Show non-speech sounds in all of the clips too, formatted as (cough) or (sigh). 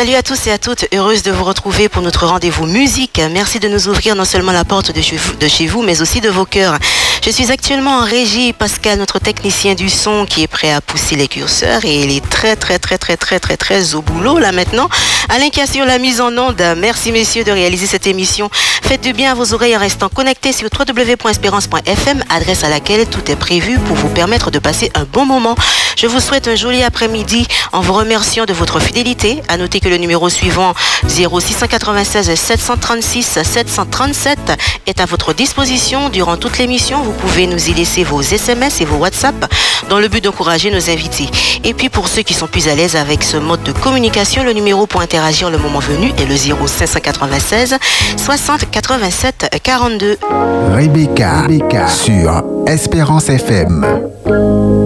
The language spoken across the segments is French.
Salut à tous et à toutes, heureuse de vous retrouver pour notre rendez-vous musique. Merci de nous ouvrir non seulement la porte de chez vous, mais aussi de vos cœurs. Je suis actuellement en régie, Pascal, notre technicien du son, qui est prêt à pousser les curseurs et il est très très très très très très très au boulot là maintenant. Alain qui assure la mise en onde. Merci messieurs de réaliser cette émission. Faites du bien à vos oreilles en restant connectés sur www.espérance.fm, adresse à laquelle tout est prévu pour vous permettre de passer un bon moment. Je vous souhaite un joli après-midi en vous remerciant de votre fidélité. À noter que le numéro suivant 0696 736 737 est à votre disposition durant toute l'émission. Vous pouvez nous y laisser vos SMS et vos WhatsApp dans le but d'encourager nos invités. Et puis pour ceux qui sont plus à l'aise avec ce mode de communication, le numéro pour interagir le moment venu est le 0596 60 87 42. Rebecca, Rebecca sur Espérance FM.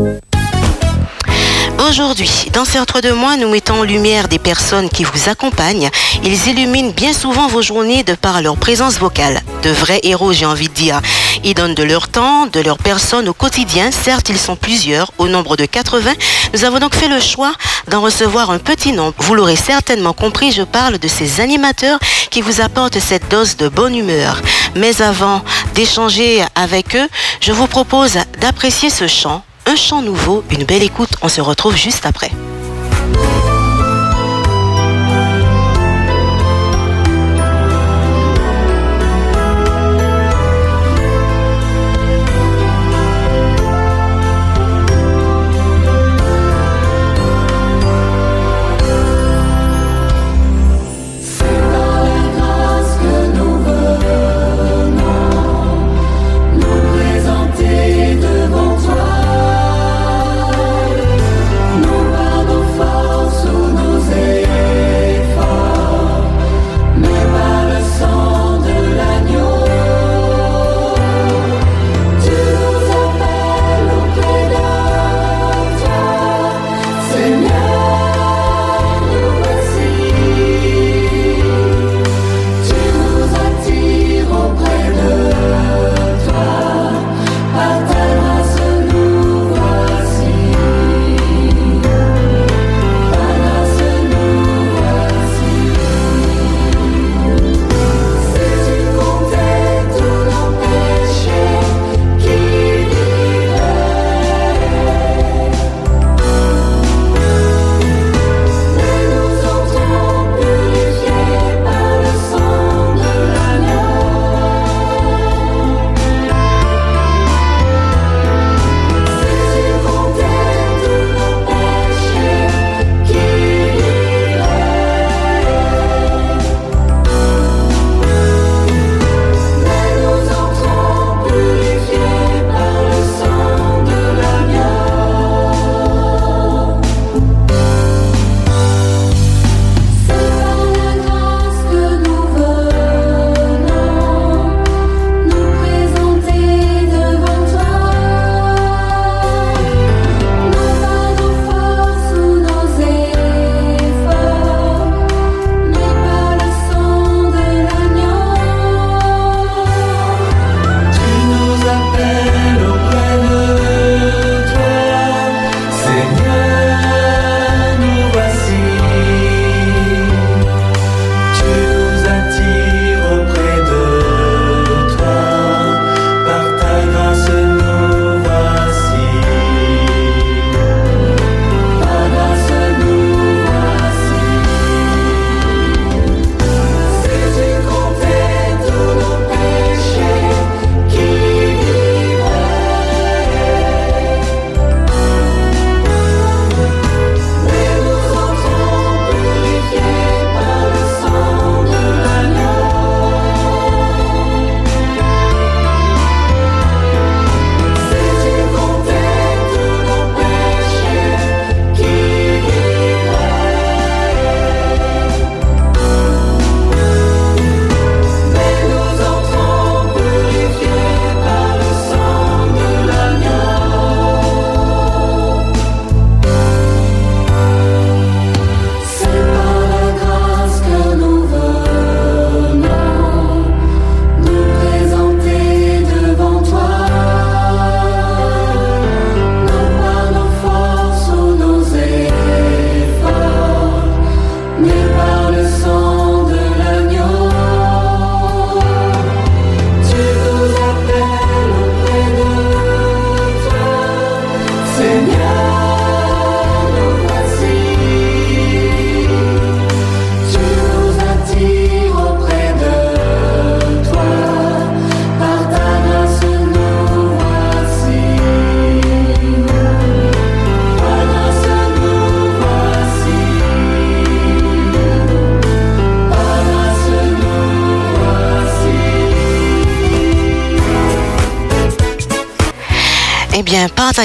Aujourd'hui, dans ces entre deux mois, nous mettons en lumière des personnes qui vous accompagnent. Ils illuminent bien souvent vos journées de par leur présence vocale. De vrais héros, j'ai envie de dire. Ils donnent de leur temps, de leur personne au quotidien. Certes, ils sont plusieurs, au nombre de 80. Nous avons donc fait le choix d'en recevoir un petit nombre. Vous l'aurez certainement compris, je parle de ces animateurs qui vous apportent cette dose de bonne humeur. Mais avant d'échanger avec eux, je vous propose d'apprécier ce chant un chant nouveau, une belle écoute. On se retrouve juste après.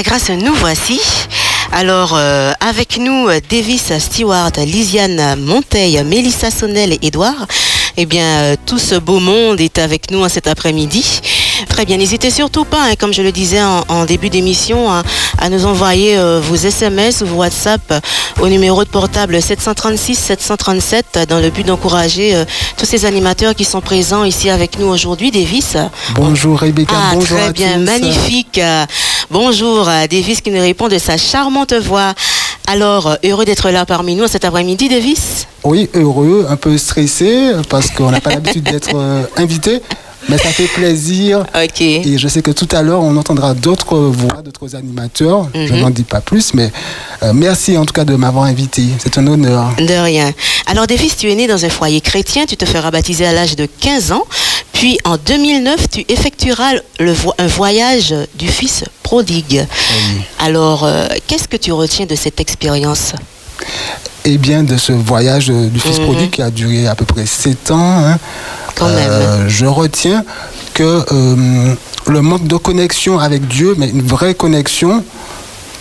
Grâce, nous voici. Alors, euh, avec nous, Davis Stewart, Lisiane Monteil, Mélissa Sonnel et Edouard. Eh bien, euh, tout ce beau monde est avec nous cet après-midi. Très bien, n'hésitez surtout pas, hein, comme je le disais en, début d'émission, à nous envoyer euh, vos SMS ou vos WhatsApp au numéro de portable 736 737 dans le but d'encourager tous ces animateurs qui sont présents ici avec nous aujourd'hui. Davis. Bonjour Rebecca, ah, bonjour Très bien, magnifique. Bonjour Davis qui nous répond de sa charmante voix. Alors, heureux d'être là parmi nous cet après-midi, Davis Oui, heureux, un peu stressé parce qu'on n'a pas l'habitude d'être euh, (laughs) invité. Mais ça fait plaisir. Ok. Et je sais que tout à l'heure, on entendra d'autres voix, d'autres animateurs. Je mhm. n'en dis pas plus, mais euh, merci en tout cas de m'avoir invité. C'est un honneur. De rien. Alors, Davis, tu es né dans un foyer chrétien. Tu te feras baptiser à l'âge de 15 ans. Puis, en 2009, tu effectueras le un voyage du Fils prodigue. Alors, euh, qu'est-ce que tu retiens de cette expérience? Eh bien, de ce voyage du Fils mhm. prodigue qui a duré à peu près 7 ans. Hein, euh, je retiens que euh, le manque de connexion avec Dieu, mais une vraie connexion,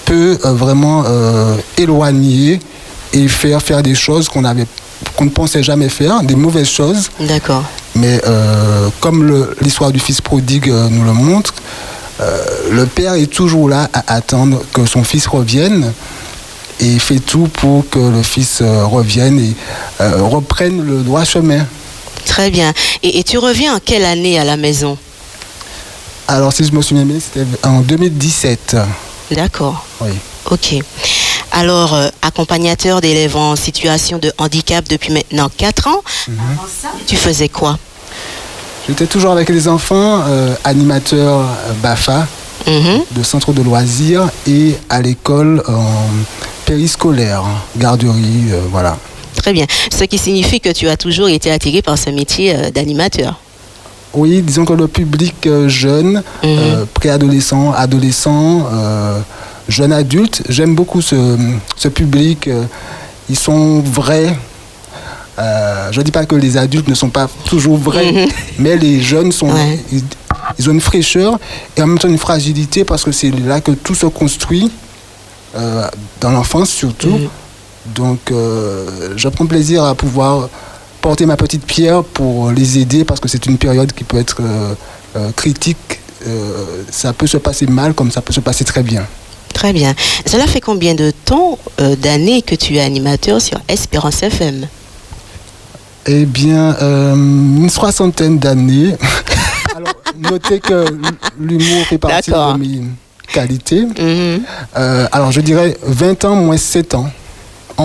peut euh, vraiment éloigner et faire faire des choses qu'on avait qu'on ne pensait jamais faire, des mauvaises choses. D'accord. Mais comme l'histoire du fils prodigue nous le montre, le père est toujours là à attendre que son fils revienne et fait tout pour que le fils revienne et reprenne le droit chemin. Très bien. Et, tu reviens en quelle année à la maison Alors, si je me souviens bien, c'était en 2017. D'accord. Oui. Ok. Alors, euh, accompagnateur d'élèves en situation de handicap depuis maintenant 4 ans. Mhm. Tu faisais quoi J'étais toujours avec les enfants, euh, animateur euh, BAFA, mhm. de centre de loisirs, et à l'école périscolaire, garderie, voilà. Très bien. Ce qui signifie que tu as toujours été attiré par ce métier euh, d'animateur. Oui, disons que le public euh, jeune, mhm. euh, préadolescent, adolescent, jeune adulte, j'aime beaucoup ce, public. ils sont vrais. je ne dis pas que les adultes ne sont pas toujours vrais, mhm. (laughs) mais les jeunes sont, ils, ont une fraîcheur et en même temps une fragilité parce que c'est là que tout se construit, dans l'enfance surtout. Mhm. Donc, euh, je prends plaisir à pouvoir porter ma petite pierre pour les aider parce que c'est une période qui peut être euh, euh, critique. ça peut se passer mal comme ça peut se passer très bien. Très bien. Cela fait combien de temps, d'années que tu es animateur sur Espérance FM Eh bien, une soixantaine d'années. (laughs) Alors, notez que l'humour fait partie de mes qualités. Mhm. alors, je dirais 20 ans moins 7 ans.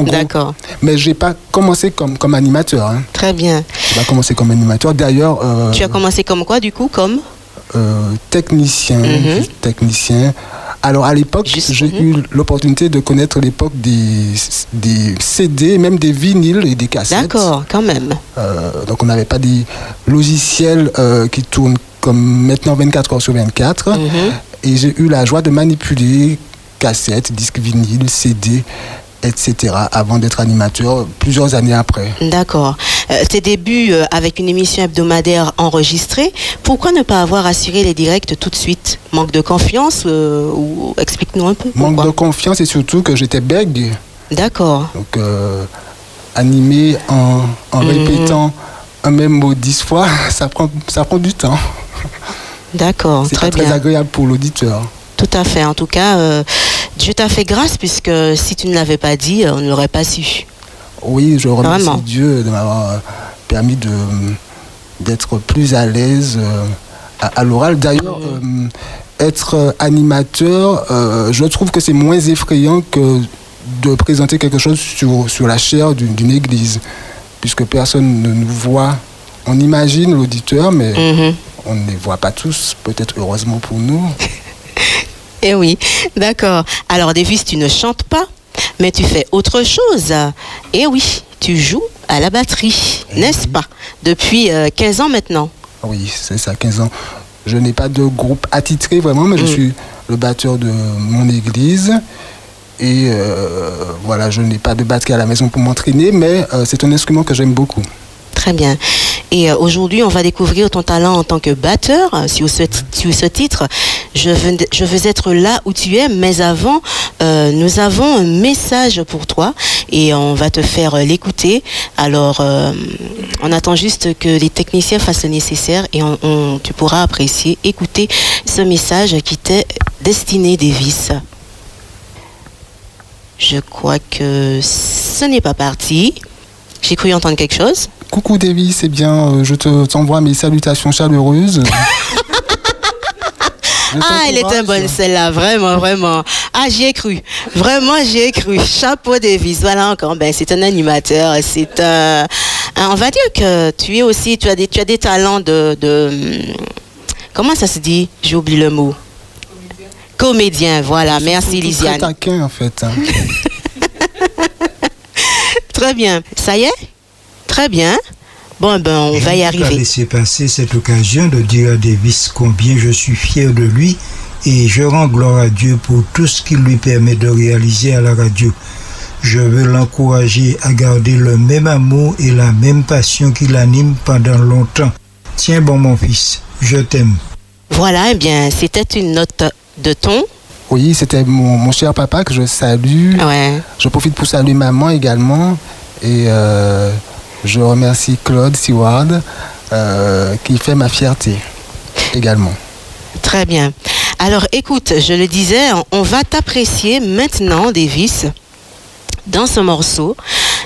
D'accord. Mais je n'ai pas commencé comme, comme animateur. Hein. Très bien. Je n'ai pas commencé comme animateur. D'ailleurs. Euh, tu as commencé comme quoi, du coup Comme? euh, Technicien. Mhm. Technicien. Alors à l'époque, j'ai mhm. eu l'opportunité de connaître l'époque des, des CD, même des vinyles et des cassettes. D'accord, quand même. Euh, donc on n'avait pas des logiciels qui tournent comme maintenant 24 heures sur 24. Mhm. Et j'ai eu la joie de manipuler cassettes, disques vinyles, CD etc., avant d'être animateur plusieurs années après. D'accord. Euh, tes débuts euh, avec une émission hebdomadaire enregistrée, pourquoi ne pas avoir assuré les directs tout de suite? Manque de confiance euh, ou explique-nous un peu. Manque de confiance et surtout que j'étais bègue. D'accord. Donc, animé en, mhm. répétant un même mot dix fois, (laughs) ça prend, ça prend du temps. D'accord, très, très agréable pour l'auditeur. Tout à fait. En tout cas, euh, Dieu t'a fait grâce puisque si tu ne l'avais pas dit, on ne l'aurait pas su. Oui, je remercie Dieu de m'avoir euh, permis de, d'être plus à l'aise euh, à, l'oral. D'ailleurs, être animateur, je trouve que c'est moins effrayant que de présenter quelque chose sur, sur la chair d'une, église, puisque personne ne nous voit. On imagine l'auditeur, mais mhm. on ne les voit pas tous, peut-être heureusement pour nous. (laughs) Eh oui, d'accord. Alors, Davis, tu ne chantes pas, mais tu fais autre chose. Eh oui, tu joues à la batterie, eh n'est-ce pas? Depuis 15 euh, ans maintenant. Oui, c'est ça, 15 ans. Je n'ai pas de groupe attitré vraiment, mais je mm. suis le batteur de mon église. Et euh, voilà, je n'ai pas de batterie à la maison pour m'entraîner, mais euh, c'est un instrument que j'aime beaucoup. Très bien. Et euh, aujourd'hui, on va découvrir ton talent en tant que batteur sur ce, sur ce titre. Je veux, être là où tu es, mais avant, euh, nous avons un message pour toi et on va te faire l'écouter. Alors, euh, on attend juste que les techniciens fassent le nécessaire et tu pourras apprécier, écouter ce message qui t'est destiné, Davis. Je crois que ce n'est pas parti. J'ai cru entendre quelque chose. Coucou Davis, eh bien, euh, je te t'envoie mes salutations chaleureuses. (laughs) Ah, elle était bonne celle-là, vraiment, vraiment. Ah, j'y ai cru. Vraiment, j'y ai cru. Chapeau Davis. Voilà encore. Ben, c'est un animateur. C'est un, On va dire que tu es aussi. Tu as des, tu as des talents de. de comment ça se dit? J'ai oublié le mot. Comédien. Voilà. Merci, Tout Très Lisiane. taquin en fait. hein. (laughs) Très bien. Ça y est? Très bien. Bon, ben, on va y Je ne peux pas arriver. laisser passer cette occasion de dire à Davis combien je suis fier de lui et je rends gloire à Dieu pour tout ce qu'il lui permet de réaliser à la radio. Je veux l'encourager à garder le même amour et la même passion qui l'anime pendant longtemps. Tiens bon mon fils, je t'aime. Voilà. Eh bien, c'était une note de ton. Oui, c'était mon, mon cher papa que je salue. Ouais. Je profite pour saluer maman également. Et euh, je remercie Claude Seward euh, qui fait ma fierté également. Très bien. Alors écoute, je le disais, on- va t'apprécier maintenant, Davis, dans ce morceau.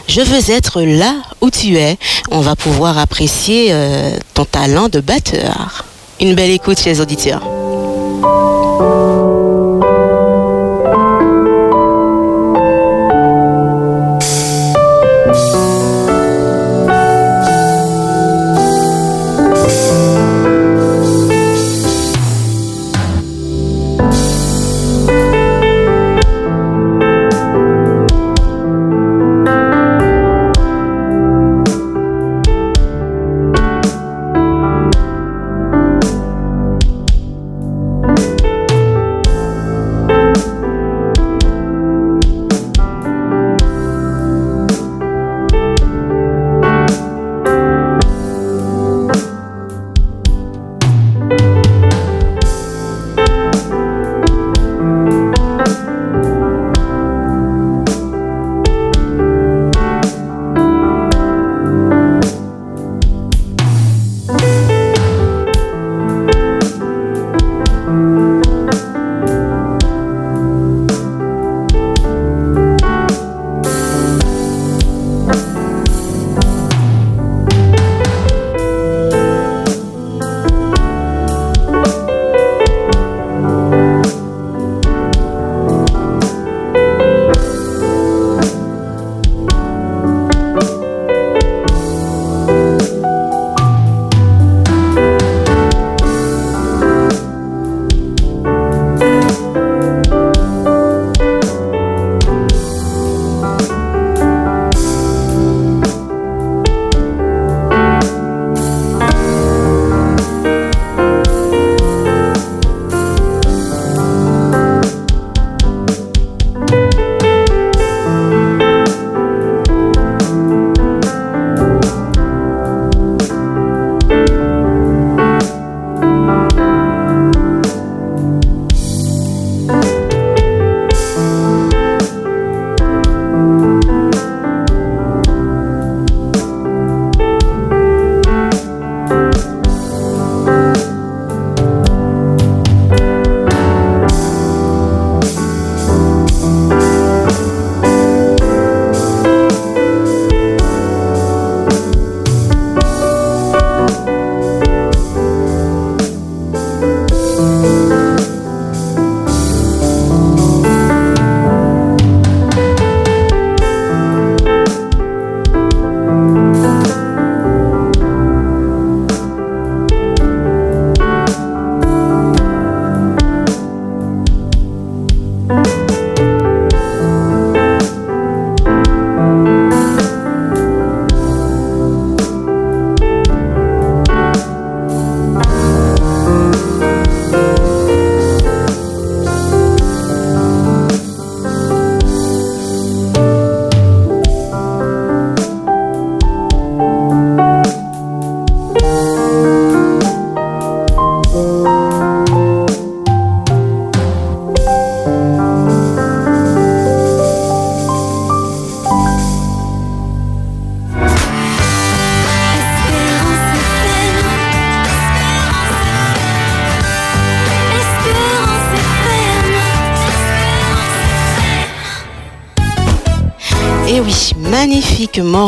Je veux être là où tu es. On va pouvoir apprécier euh, ton talent de batteur. Une belle écoute chez les auditeurs.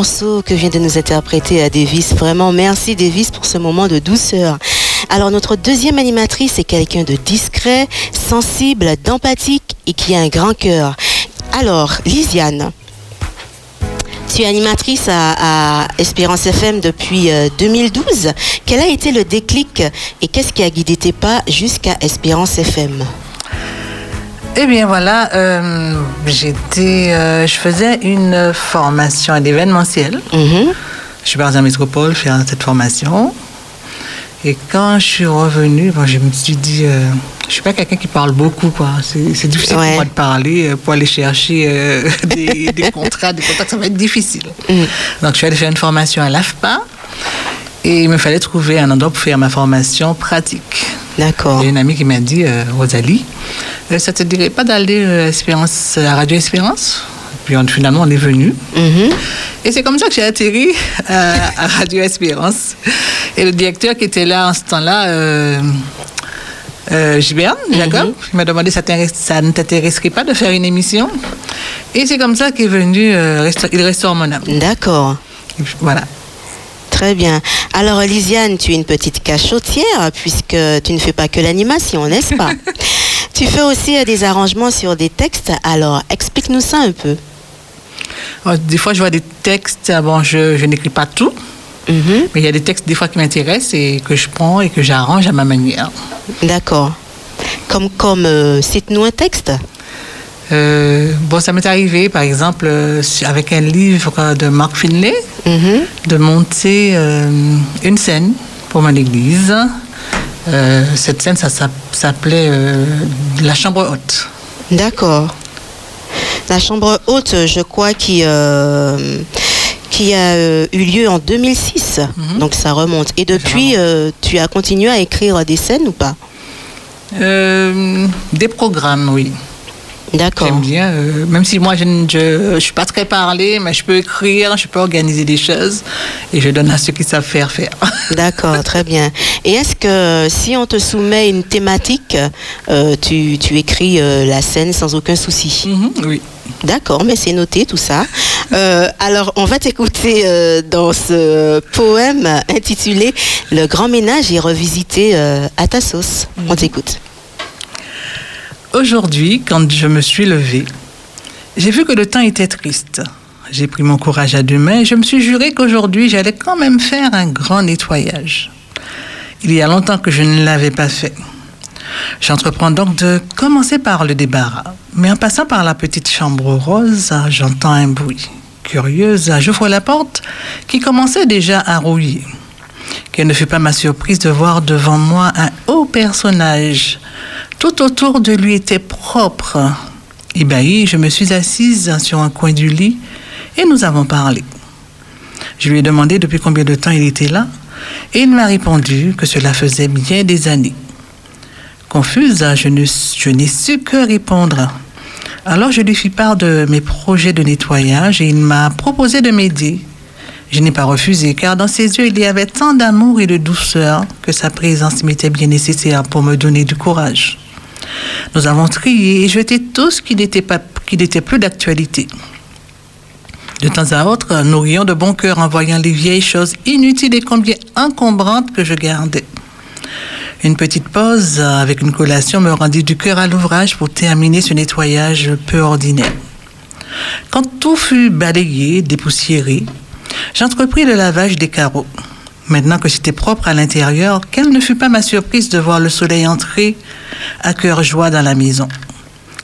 Que vient de nous interpréter à Davis. Vraiment, merci Davis pour ce moment de douceur. Alors, notre deuxième animatrice est quelqu'un de discret, sensible, d'empathique et qui a un grand cœur. Alors, Lisiane, tu es animatrice à, Espérance FM depuis 2012. Euh, Quel a été le déclic et qu'est-ce qui a guidé tes pas jusqu'à Espérance FM eh bien voilà, euh, j'étais, euh, je faisais une formation à l'événementiel. Mhm. Je suis partie en métropole faire cette formation. Et quand je suis revenue, je me suis dit, euh, je suis pas quelqu'un qui parle beaucoup, quoi. C'est difficile pour moi de parler, pour aller chercher (laughs) des, contrats, des contacts, ça va être difficile. Mhm. Donc je suis allée faire une formation à l'AFPA. Et il me fallait trouver un endroit pour faire ma formation pratique. D'accord. Il y a une amie qui m'a dit, Rosalie, euh, ça te dirait pas d'aller euh, Espérance, à Radio Espérance? Puis finalement, on est venu. Mm-hmm. Et c'est comme ça que j'ai atterri euh, à, Radio Espérance. Et le directeur qui était là en ce temps-là, euh, Gilbert, Jacob, mm-hmm. il m'a demandé ça, ça ne t'intéresserait pas de faire une émission? Et c'est comme ça qu'est venu Il restaure mon âme. D'accord. Voilà. Très bien. Alors, Lisiane, tu es une petite cachotière puisque tu ne fais pas que l'animation, n'est-ce pas (laughs) Tu fais aussi euh, des arrangements sur des textes. Alors, explique-nous ça un peu. Oh, des fois, je vois des textes. Ah bon, je, n'écris pas tout. Mhm. Mais il y a des textes, des fois, qui m'intéressent et que je prends et que j'arrange à ma manière. D'accord. Comme, comme euh, cite-nous un texte. Euh, bon, ça m'est arrivé, par exemple, avec un livre de Mark Finlay, mhm. de monter une scène pour mon église. Euh, cette scène, ça, s'appelait euh, La Chambre Haute. D'accord. La Chambre Haute, je crois, qui, euh, qui a eu lieu en 2006. Mhm. Donc ça remonte. Et depuis, tu as continué à écrire des scènes ou pas? Des programmes, oui. D'accord. J'aime bien, euh, même si moi je ne suis pas très parlé, mais je peux écrire, je peux organiser des choses et je donne à ceux qui savent faire faire. (laughs) D'accord, très bien. Et est-ce que si on te soumet une thématique, euh, tu, tu, écris euh, la scène sans aucun souci? Mm-hmm, Oui. D'accord, mais c'est noté tout ça. alors, on va t'écouter dans ce poème intitulé Le grand ménage est revisité à ta sauce. On mm-hmm. t'écoute. Aujourd'hui, quand je me suis levée, j'ai vu que le temps était triste. J'ai pris mon courage à deux mains et je me suis juré qu'aujourd'hui, j'allais quand même faire un grand nettoyage. Il y a longtemps que je ne l'avais pas fait. J'entreprends donc de commencer par le débarras. Mais en passant par la petite chambre rose, j'entends un bruit. Curieuse, j'ouvre la porte qui commençait déjà à rouiller. Quelle ne fut pas ma surprise de voir devant moi un haut personnage tout autour de lui était propre. Ébahi, je me suis assise sur un coin du lit et nous avons parlé. Je lui ai demandé depuis combien de temps il était là et il m'a répondu que cela faisait bien des années. Confuse, je, je n'ai su que répondre. Alors je lui fis part de mes projets de nettoyage et il m'a proposé de m'aider. Je n'ai pas refusé car dans ses yeux il y avait tant d'amour et de douceur que sa présence m'était bien nécessaire pour me donner du courage. Nous avons trié et jeté tout ce qui n'était, pas, plus d'actualité. De temps à autre, nous rions de bon cœur en voyant les vieilles choses inutiles et combien encombrantes que je gardais. Une petite pause avec une collation me rendit du cœur à l'ouvrage pour terminer ce nettoyage peu ordinaire. Quand tout fut balayé, dépoussiéré, j'entrepris le lavage des carreaux. Maintenant que c'était propre à l'intérieur, quelle ne fut pas ma surprise de voir le soleil entrer à cœur joie dans la maison.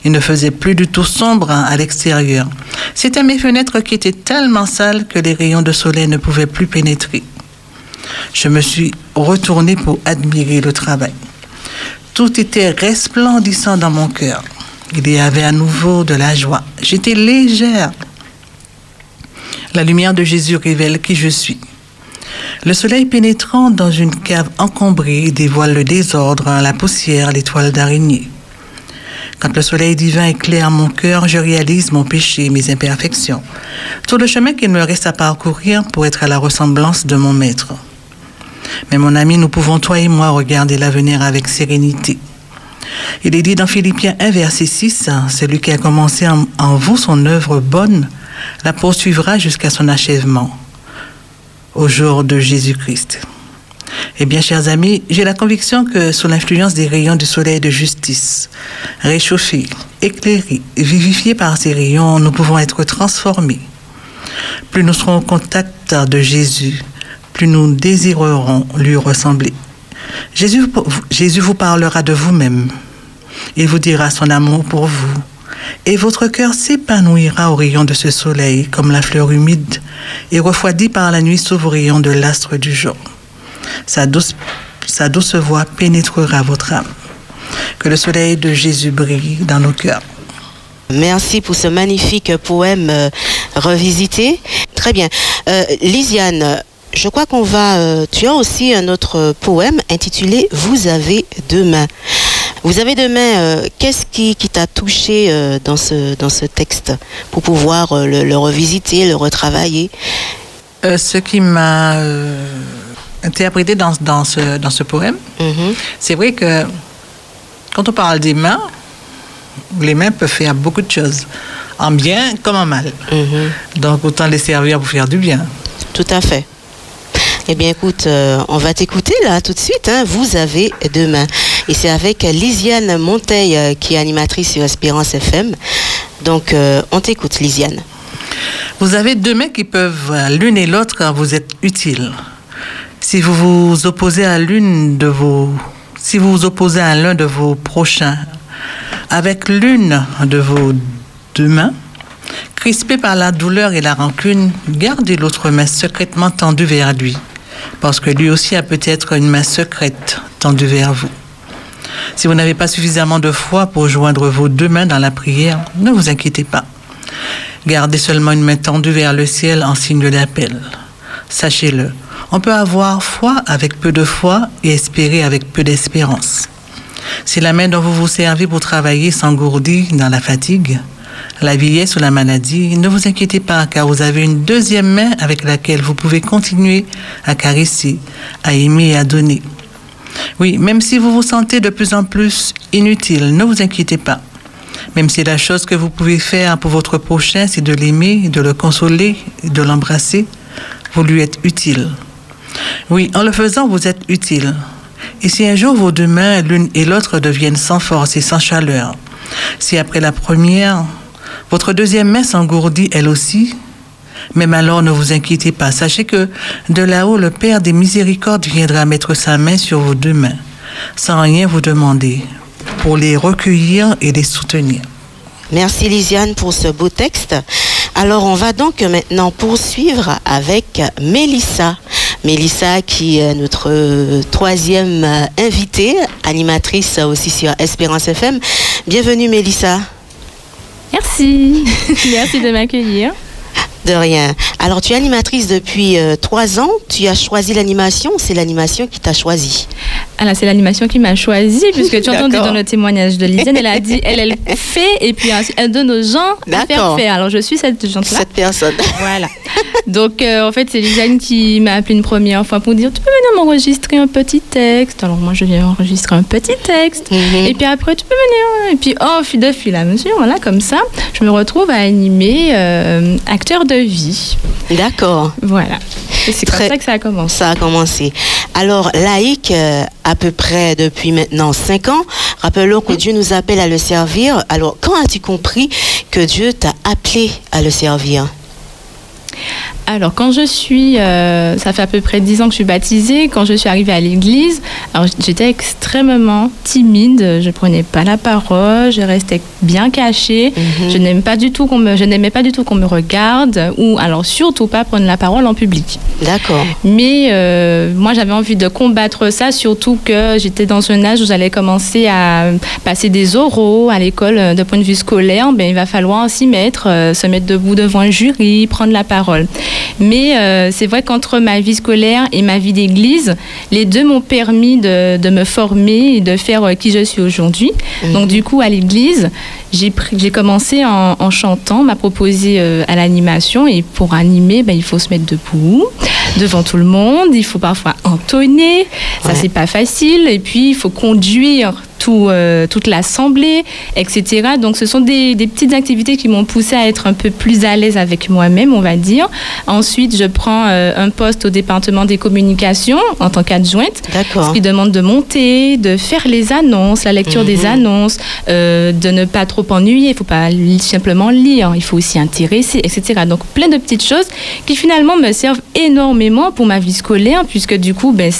Il ne faisait plus du tout sombre à l'extérieur. C'était mes fenêtres qui étaient tellement sales que les rayons de soleil ne pouvaient plus pénétrer. Je me suis retournée pour admirer le travail. Tout était resplendissant dans mon cœur. Il y avait à nouveau de la joie. J'étais légère. La lumière de Jésus révèle qui je suis. Le soleil pénétrant dans une cave encombrée dévoile le désordre, la poussière, l'étoile d'araignée. Quand le soleil divin éclaire mon cœur, je réalise mon péché, mes imperfections, tout le chemin qu'il me reste à parcourir pour être à la ressemblance de mon Maître. Mais mon ami, nous pouvons, toi et moi, regarder l'avenir avec sérénité. Il est dit dans Philippiens 1, verset 6, Celui qui a commencé en, en vous son œuvre bonne la poursuivra jusqu'à son achèvement, au jour de Jésus-Christ. Eh bien, chers amis, j'ai la conviction que sous l'influence des rayons du soleil de justice, réchauffés, éclairés, vivifiés par ces rayons, nous pouvons être transformés. Plus nous serons au contact de Jésus, plus nous désirerons lui ressembler. Jésus, Jésus vous parlera de vous-même. Il vous dira son amour pour vous. Et votre cœur s'épanouira au rayon de ce soleil comme la fleur humide et refroidie par la nuit sous vos rayons de l'astre du jour. Sa douce, voix pénétrera votre âme. Que le soleil de Jésus brille dans nos cœurs. Merci pour ce magnifique poème euh, revisité. Très bien. Euh, Lisiane, je crois qu'on va... Euh, tu as aussi un autre poème intitulé Vous avez deux mains. Vous avez deux mains. Qu'est-ce qui, qui t'a touché dans, ce, dans ce texte pour pouvoir le, le revisiter, le retravailler? Ce qui m'a interprété dans, dans, ce, dans ce poème, Mhm. c'est vrai que quand on parle des mains, les mains peuvent faire beaucoup de choses, en bien comme en mal. Mhm. Donc autant les servir pour faire du bien. Tout à fait. Eh bien, écoute, euh, on va t'écouter là tout de suite. hein. Vous avez deux mains. Et c'est avec Lisiane Monteil, euh, qui est animatrice sur Espérance FM. Donc, euh, on t'écoute, Lisiane. Vous avez deux mains qui peuvent, euh, l'une et l'autre, vous être utiles. Si vous vous opposez à l'une de vos, si vous vous opposez à l'un de vos prochains, avec l'une de vos deux mains, crispé par la douleur et la rancune, gardez l'autre main secrètement tendue vers lui, parce que lui aussi a peut-être une main secrète tendue vers vous. Si vous n'avez pas suffisamment de foi pour joindre vos deux mains dans la prière, ne vous inquiétez pas. Gardez seulement une main tendue vers le ciel en signe d'appel. Sachez-le, on peut avoir foi avec peu de foi et espérer avec peu d'espérance. Si la main dont vous vous servez pour travailler s'engourdit dans la fatigue, la vieillesse ou la maladie, ne vous inquiétez pas car vous avez une deuxième main avec laquelle vous pouvez continuer à caresser, à aimer et à donner. Oui, même si vous vous sentez de plus en plus inutile, ne vous inquiétez pas. Même si la chose que vous pouvez faire pour votre prochain, c'est de l'aimer, de le consoler, de l'embrasser, vous lui êtes utile. Oui, en le faisant, vous êtes utile. Et si un jour vos deux mains, l'une et l'autre, deviennent sans force et sans chaleur, si après la première, votre deuxième main s'engourdit elle aussi, même alors ne vous inquiétez pas. Sachez que de là-haut, le Père des miséricordes viendra mettre sa main sur vos deux mains, sans rien vous demander, pour les recueillir et les soutenir. Merci, Lisiane, pour ce beau texte. Alors, on va donc maintenant poursuivre avec Mélissa. Mélissa, qui est notre troisième invitée, animatrice aussi sur Espérance FM. Bienvenue, Mélissa. Merci. (laughs) Merci de m'accueillir. De rien. Alors, tu es animatrice depuis euh, trois ans. Tu as choisi l'animation. C'est l'animation qui t'a choisi. Alors, c'est l'animation qui m'a choisie, puisque tu (laughs) as entendu D'accord. dans le témoignage de Lisiane, elle a dit, elle, elle fait, et puis elle donne aux gens à faire. Alors, je suis cette gente-là. Cette personne. (laughs) Voilà. Donc, euh, en fait, c'est Lisiane qui m'a appelé une première fois pour dire Tu peux venir m'enregistrer un petit texte Alors, moi, je viens enregistrer un petit texte. Mhm. Et puis après, tu peux venir. Et puis, oh, fil de fil à mesure, voilà, comme ça, je me retrouve à animer euh, Acteur de vie. D'accord. Voilà. Et c'est comme Très- ça que ça a commencé. Ça a commencé. Alors, laïque, euh, à peu près depuis maintenant cinq ans, rappelons que Dieu nous appelle à le servir. Alors, quand as-tu compris que Dieu t'a appelé à le servir? Alors, quand je suis, euh, ça fait à peu près 10 ans que je suis baptisée, quand je suis arrivée à l'église, alors j'étais extrêmement timide, je prenais pas la parole, je restais bien cachée, Mhm. je n'aime pas du tout qu'on me, je n'aimais pas du tout qu'on me regarde, ou alors surtout pas prendre la parole en public. D'accord. Mais euh, moi, j'avais envie de combattre ça, surtout que j'étais dans un âge où j'allais commencer à passer des oraux à l'école euh, de point de vue scolaire. Ben, il va falloir s'y mettre, euh, se mettre debout devant un jury, prendre la parole. Mais euh, c'est vrai qu'entre ma vie scolaire et ma vie d'église, les deux m'ont permis de, de me former et de faire euh, qui je suis aujourd'hui. Donc du coup, à l'église, j'ai commencé en, en chantant, m'a proposé euh, à l'animation. Et pour animer, ben, il faut se mettre debout devant tout le monde, il faut parfois entonner, ça Ouais. c'est pas facile. Et puis il faut conduire tout, toute l'assemblée, etc. Donc ce sont des, des petites activités qui m'ont poussé à être un peu plus à l'aise avec moi-même, on va dire. Ensuite, je prends un poste au département des communications en tant qu'adjointe, ce qui demande de monter, de faire les annonces, la lecture des mhm. annonces, de ne pas trop ennuyer. Il ne faut pas simplement lire, il faut aussi intéresser, etc. Donc plein de petites choses qui finalement me servent énormément pour ma vie scolaire, puisque du coup, ben,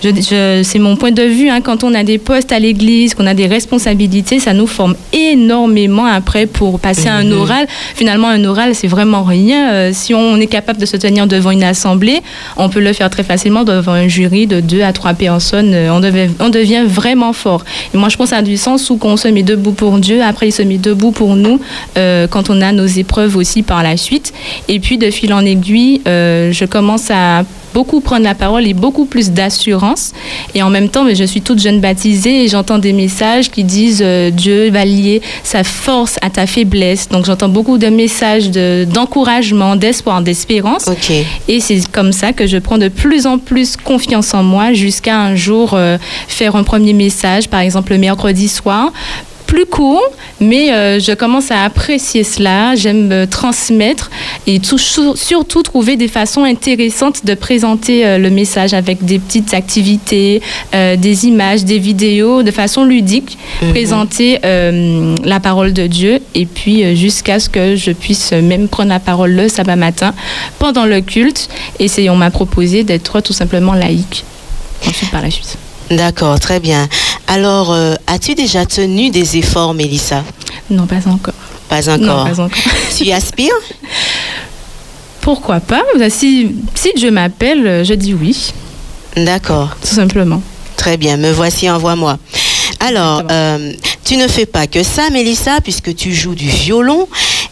c'est mon point de vue, hein, quand on a des postes à l'église, qu'on a des responsabilités, ça nous forme énormément après pour passer à un mhm. oral. Finalement, un oral, c'est vraiment rien. Euh, si on est capable de se tenir devant une assemblée, on peut le faire très facilement devant un jury de deux à trois personnes. Euh, on, devait, on devient vraiment fort. Et moi, je pense à du sens où on se met debout pour Dieu, après il se met debout pour nous, euh, quand on a nos épreuves aussi par la suite. Et puis, de fil en aiguille, je commence à beaucoup prendre la parole et beaucoup plus d'assurance. Et en même temps, mais je suis toute jeune baptisée et j'entends des messages qui disent euh, Dieu va lier sa force à ta faiblesse. Donc j'entends beaucoup de messages d'encouragement, d'espoir, d'espérance. Et c'est comme ça que je prends de plus en plus confiance en moi jusqu'à un jour euh, faire un premier message, par exemple le mercredi soir, plus court, mais euh, je commence à apprécier cela. J'aime transmettre et surtout trouver des façons intéressantes de présenter euh, le message avec des petites activités, euh, des images, des vidéos, de façon ludique, mhm. présenter la parole de Dieu et puis jusqu'à ce que je puisse même prendre la parole le sabbat matin pendant le culte. Et on m'a proposé d'être tout simplement laïque ensuite par la suite. D'accord, très bien. Alors, euh, as-tu déjà tenu des efforts, Mélissa? Non, pas encore. Pas encore. pas encore. (laughs) tu aspires? Pourquoi pas? Si, si Dieu m'appelle, je dis oui. D'accord. Tout simplement. Très bien, me voici, envoie-moi. Alors, euh, tu ne fais pas que ça, Mélissa, puisque tu joues du violon.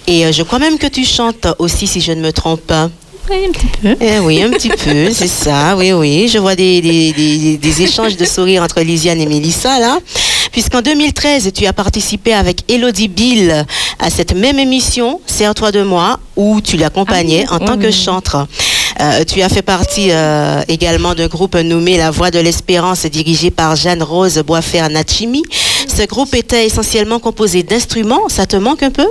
Et euh, je crois même que tu chantes aussi, si je ne me trompe pas. Oui, un petit peu. Eh oui, un petit peu, (laughs) c'est ça. Oui, oui. Je vois des, des, échanges de sourires entre Lisiane et Mélissa, là. Puisqu'en 2013, tu as participé avec Elodie Bill à cette même émission, Serre-toi de moi, où tu l'accompagnais ah en tant que chantre. Euh, tu as fait partie euh, également d'un groupe nommé La Voix de l'Espérance, dirigé par Jeanne-Rose Boisfer-Nachimi. Ce groupe était essentiellement composé d'instruments. Ça te manque un peu?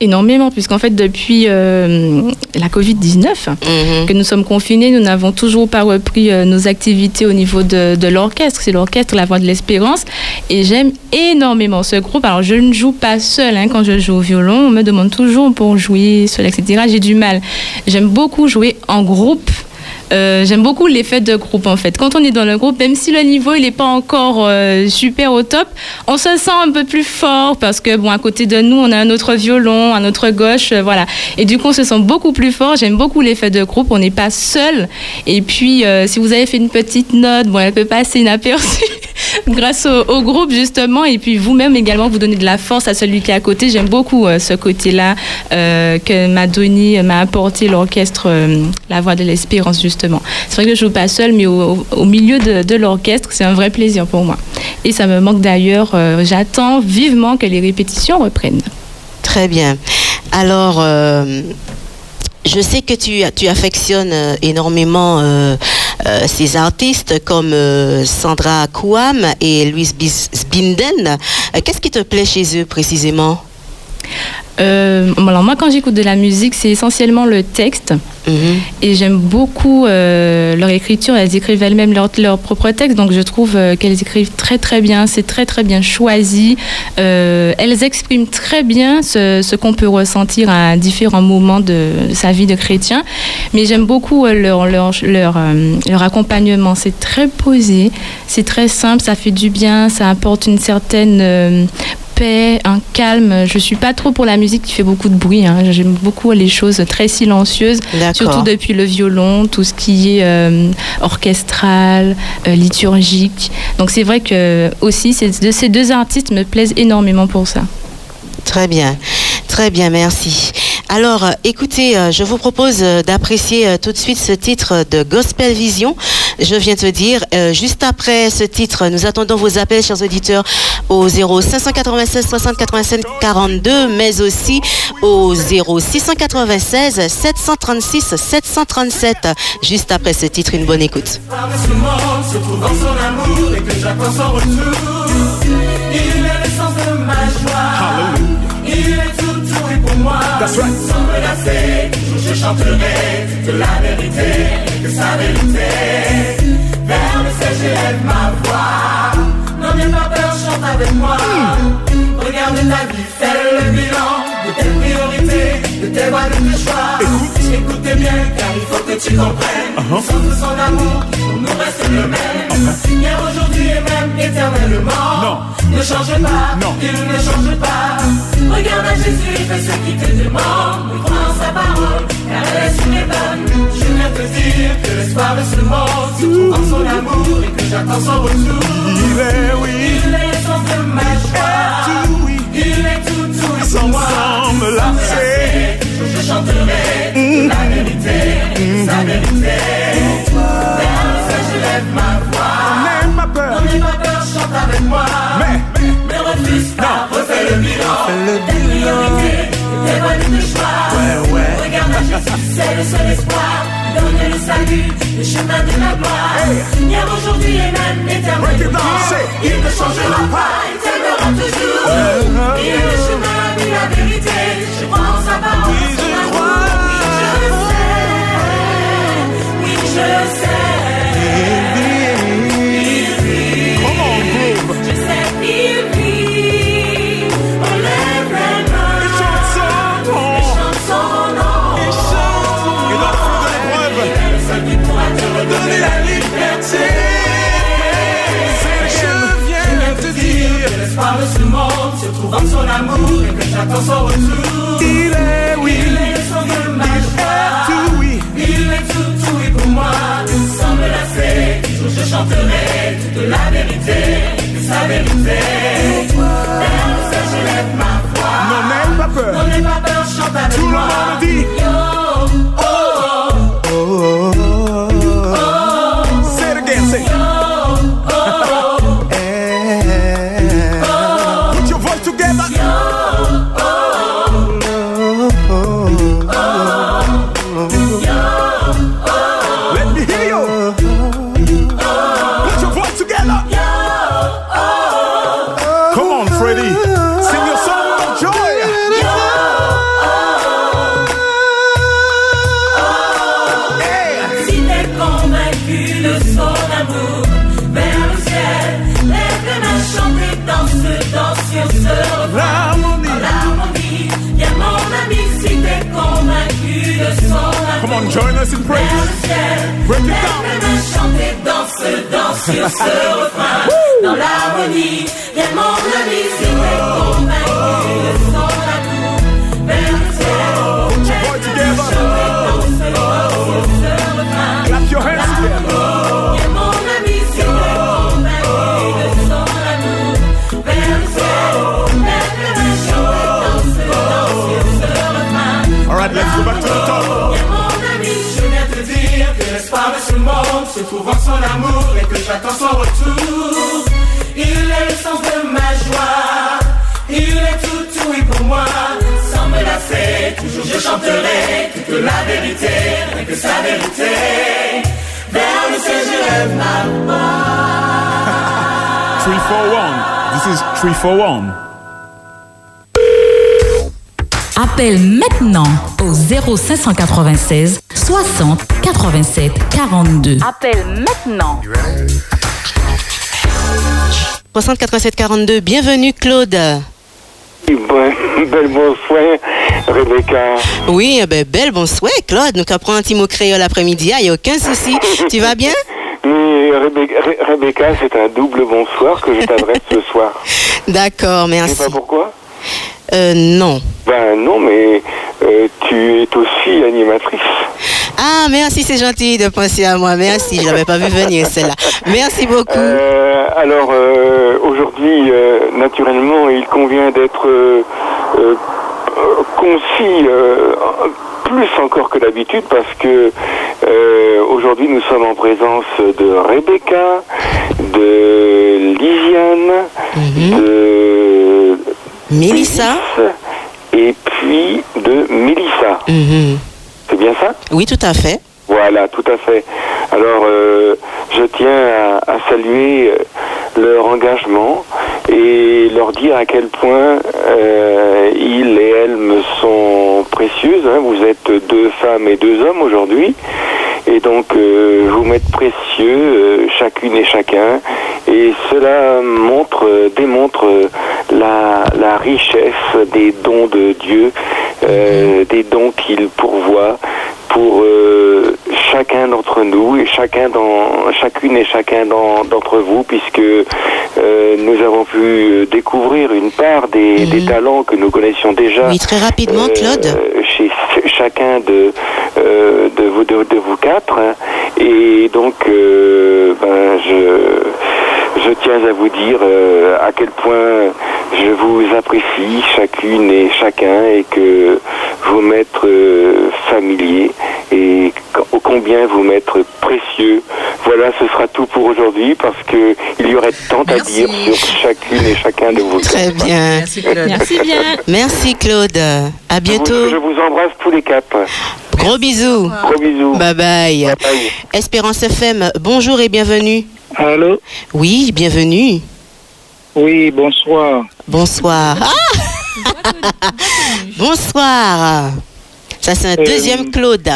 Énormément, puisqu'en fait, depuis euh, la Covid-19, mhm. que nous sommes confinés, nous n'avons toujours pas repris euh, nos activités au niveau de, de l'orchestre. C'est l'orchestre La Voix de l'Espérance. Et j'aime énormément ce groupe. Alors, je ne joue pas seul hein, quand je joue au violon. On me demande toujours pour jouer seul, etc. J'ai du mal. J'aime beaucoup jouer en groupe euh, j'aime beaucoup l'effet de groupe en fait. Quand on est dans le groupe, même si le niveau il n'est pas encore euh, super au top, on se sent un peu plus fort parce que bon à côté de nous on a un autre violon, un autre gauche, euh, voilà. Et du coup on se sent beaucoup plus fort. J'aime beaucoup l'effet de groupe. On n'est pas seul. Et puis si vous avez fait une petite note, bon elle peut passer inaperçue (laughs) (laughs) grâce au, groupe justement. Et puis vous-même également vous donnez de la force à celui qui est à côté. J'aime beaucoup ce côté-là que m'a donné, m'a apporté l'orchestre La Voix de l'Espérance justement. C'est vrai que je joue pas seule, mais au, milieu de, l'orchestre, c'est un vrai plaisir pour moi. Et ça me manque d'ailleurs. Euh, j'attends vivement que les répétitions reprennent. Très bien. Alors. Euh, je sais que tu, tu affectionnes euh, énormément ces artistes comme Sandra Kouam et Louise Binden. Qu'est-ce qui te plaît chez eux précisément? Euh, alors moi, quand j'écoute de la musique, c'est essentiellement le texte. Mhm. Et j'aime beaucoup euh, leur écriture. Elles écrivent elles-mêmes leur, leur, propre texte. Donc je trouve euh, qu'elles écrivent très très bien. C'est très très bien choisi. elles expriment très bien ce, ce qu'on peut ressentir à différents moments de sa vie de chrétien. Mais j'aime beaucoup leur, leur, leur, leur accompagnement. C'est très posé. C'est très simple. Ça fait du bien. Ça apporte une certaine un calme. Je suis pas trop pour la musique qui fait beaucoup de bruit. Hein. J'aime beaucoup les choses très silencieuses, surtout depuis le violon, tout ce qui est euh, orchestral, euh, liturgique. Donc c'est vrai que aussi ces deux artistes me plaisent énormément pour ça. Très bien, très bien, merci. Alors, euh, écoutez, euh, je vous propose euh, d'apprécier tout de suite ce titre de Gospel Vision. Je viens te dire, juste après ce titre, nous attendons vos appels, chers auditeurs, au 0596 60 87 42, mais aussi au 0696 736 737. Juste après ce titre, une bonne écoute. Pour moi. Sans me lasser, toujours je chanterai toute la vérité que sa vérité. Vers le ciel, j'élève ma voix. N'en aie pas peur, chante avec moi. Regarde ta vie, fais le bilan de tes priorités, de tes voies, de tes choix. Écoutez bien, car il faut que tu comprennes. Sans tout son amour, nous reste le même. Hier, aujourd'hui et même éternellement. Ne change pas, il ne change pas. Regarde à Jésus, il fait ce qu'il te demande. Oui, sa parole, car elle est une bonne. Je viens te dire que l'espoir de ce monde son amour et que j'attends son retour. Il est, oui, il est l'essence de ma joie. Il est tout, tout. Je chanterai la vérité, sa vérité. Le je lève ma voix. N'aie pas peur, chante avec moi. Mais, mais, refuse pas, refais le bilan. Tes priorités, tes voies, tes choix. Regarde à Jésus, c'est le seul espoir. Donne le salut, le chemin de la gloire. Hier, aujourd'hui et même éternellement. Il ne changera pas, toujours. Il la vérité. Je crois en je sais. Oui, je sais. En son amour et que j'attends son retour. Il est, oui. Il est le son de ma joie. Tout, oui. Il est tout, tout et pour moi. Sans me lasser, toujours je chanterai toute la vérité, que sa vérité. Vers le ciel, je lève ma voix. N'en aie pas peur. N'en aie pas peur, chante avec Tout le moi. monde dit. Yo, oh, j'attends son retour. Il est le sens de ma joie, il est tout, tout et pour moi. Sans me lasser, toujours je chanterai toute la vérité, rien que sa vérité. Vers le ciel, je lève ma voix. 341. This is 341. Appelle maintenant au 0596 60 87 42. Appelle maintenant. 60 87 42, bienvenue Claude. Bon, bel bonsoir, Rebecca. Oui, eh ben, belle bonsoir Claude. Nous apprend un petit mot créole après-midi, il n'y a aucun souci. tu vas bien? (laughs) Mais Rebecca, Re- Rebecca, c'est un double bonsoir que je t'adresse ce soir. (laughs) D'accord, Tu merci. sais pas pourquoi? Euh, non. Ben non, mais euh, tu es aussi animatrice. Ah, merci, c'est gentil de penser à moi. Merci, je l'avais pas vu venir celle-là. Merci beaucoup. Euh, alors, euh, aujourd'hui, naturellement, il convient d'être concis plus encore que d'habitude parce que euh, aujourd'hui nous sommes en présence de Rebecca, de Lisiane, de Mélissa et puis de Mélissa. Mhm. C'est bien ça? Oui, tout à fait. Voilà, tout à fait. Alors, euh, je tiens à, à saluer euh, leur engagement et leur dire à quel point euh, ils et elles me sont précieuses. hein. Vous êtes deux femmes et deux hommes aujourd'hui. Et donc, euh, vous m'êtes précieux, euh, chacune et chacun. Et cela montre, euh, démontre euh, la, la richesse des dons de Dieu, euh, des dons qu'il pourvoit pour euh, chacun d'entre nous et chacun dans chacune et chacun d'entre vous puisque euh, nous avons pu découvrir une part des, des talents que nous connaissions déjà Oui, très rapidement, euh, Claude. chez ch- chacun de, euh, de, vous, de, de vous quatre. Et donc, euh, ben, je, je tiens à vous dire euh, à quel point je vous apprécie chacune et chacun et que vous m'êtes familier et co- combien vous m'êtes précieux. Voilà, ce sera tout pour aujourd'hui parce que il y aurait tant à dire sur chacune et chacun de vous. Très bien. Merci Claude. Merci bien. Merci Claude. À Je vous, bientôt. je vous embrasse tous les quatre. Gros bisous. Gros bisous. Bye bye. Bye bye. Espérance FM, bonjour et bienvenue. Allô Oui, bienvenue. Oui, bonsoir. Bonsoir. Ah (laughs) Bonsoir. Ça, c'est un Euh, deuxième Claude.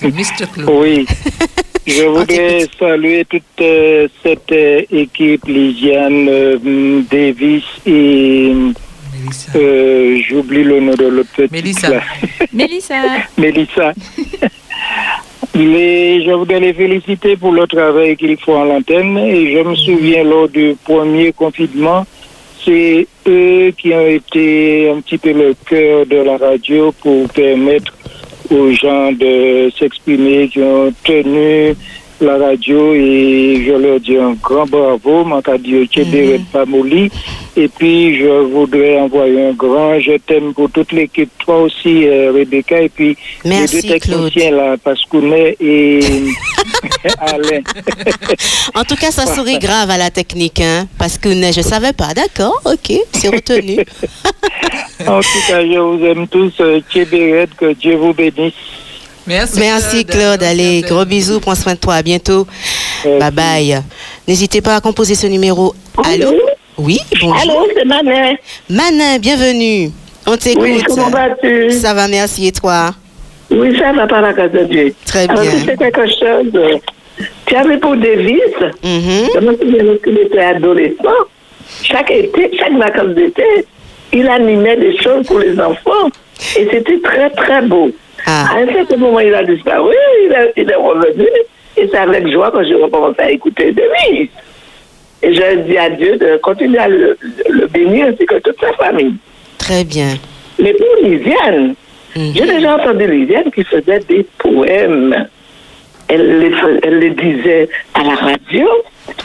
C'est Mr. Claude. Oui. (laughs) Je voudrais saluer toute euh, cette euh, équipe, Lisiane, euh, Davis et Mélissa. euh, j'oublie le nom de l'autre petite. Mélissa. (laughs) Mélissa. (laughs) Mélissa. Je voudrais les féliciter pour le travail qu'ils font à l'antenne et je me souviens lors du premier confinement, c'est eux qui ont été un petit peu le cœur de la radio pour permettre aux gens de s'exprimer, qui ont tenu la radio et je leur dis un grand bravo, Macadio Tchéberet Pamouli. Et puis je voudrais envoyer un grand je t'aime pour toute l'équipe, toi aussi euh, Rebecca et puis Merci, les deux techniciens là, Pascounet et (laughs) Alain. En tout cas, ça sourit grave à la technique, hein, parce que ne, je savais pas. D'accord, ok, c'est retenu. (laughs) en tout cas, je vous aime tous, euh, Tchéberet, que Dieu vous bénisse. Merci, Merci Claude. Allez, gros bisous, prends soin de toi. À bientôt. Merci. Bye bye. N'hésitez pas à composer ce numéro. Allô Oui, bonjour. Allô, c'est ma mère. Manin, bienvenue. On t'écoute. Oui, comment vas-tu? Ça va, merci. Et toi? Oui, ça va par la grâce de Dieu. Très Alors, bien. tu sais quelque chose Tu avais pour devise, Mhm. je me souviens lorsqu'il était adolescent, chaque été, chaque vacances d'été, il animait des choses pour les enfants. Et c'était très, très beau. Ah. À un certain moment, il a disparu, il, a- il est revenu. Et c'est avec joie que j'ai recommencé à écouter Devise. Et je dis à Dieu de continuer à le, le bénir ainsi que toute sa famille. Très bien. Mais pour Lisiane, j'ai déjà entendu Lisiane qui faisait des poèmes. Elle les, elle les disait à la radio.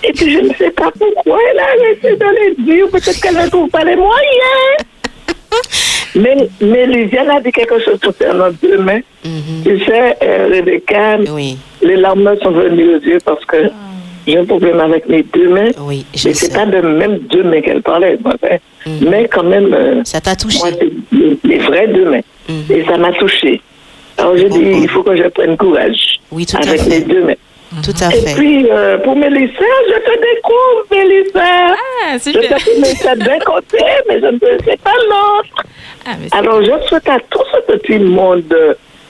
Et puis je ne sais pas pourquoi elle a arrêté de les dire. Peut-être qu'elle ne trouve pas les moyens. (laughs) Mais, mais Lisiane a dit quelque chose concernant demain. Tu sais, euh, Rebecca, Oui, les larmes sont venues aux yeux parce que j'ai un problème avec mes deux mains. oui, je Mais c'est pas de même deux mains qu'elle parlait. moi, mais- Mais quand même, euh, Ça t'a touché. moi, c'est les- les vraies deux mains. Mhm. Et ça m'a touché. Alors j'ai dit, il faut que je prenne courage Oui, tout à avec fait. les deux mains. Tout à Et puis, euh, pour Mélissa, je te découvre, Mélissa. Ah, Je super. que Mélissa d'un côté, mais je ne sais pas l'autre. Ah, Alors, je souhaite à tout ce petit monde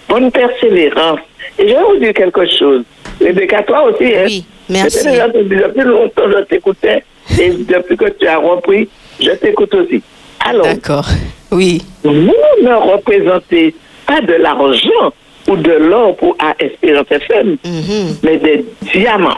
bonne persévérance. Et je vais vous dire quelque chose. Rebecca, toi aussi, hein? Oui, merci. J'étais déjà depuis depuis longtemps, je t'écoutais. Et depuis que tu as repris, je t'écoute aussi. Alors, D'accord. Oui. vous ne représentez pas de l'argent ou de l'or pour A Espérance FM, Mhm. mais des diamants.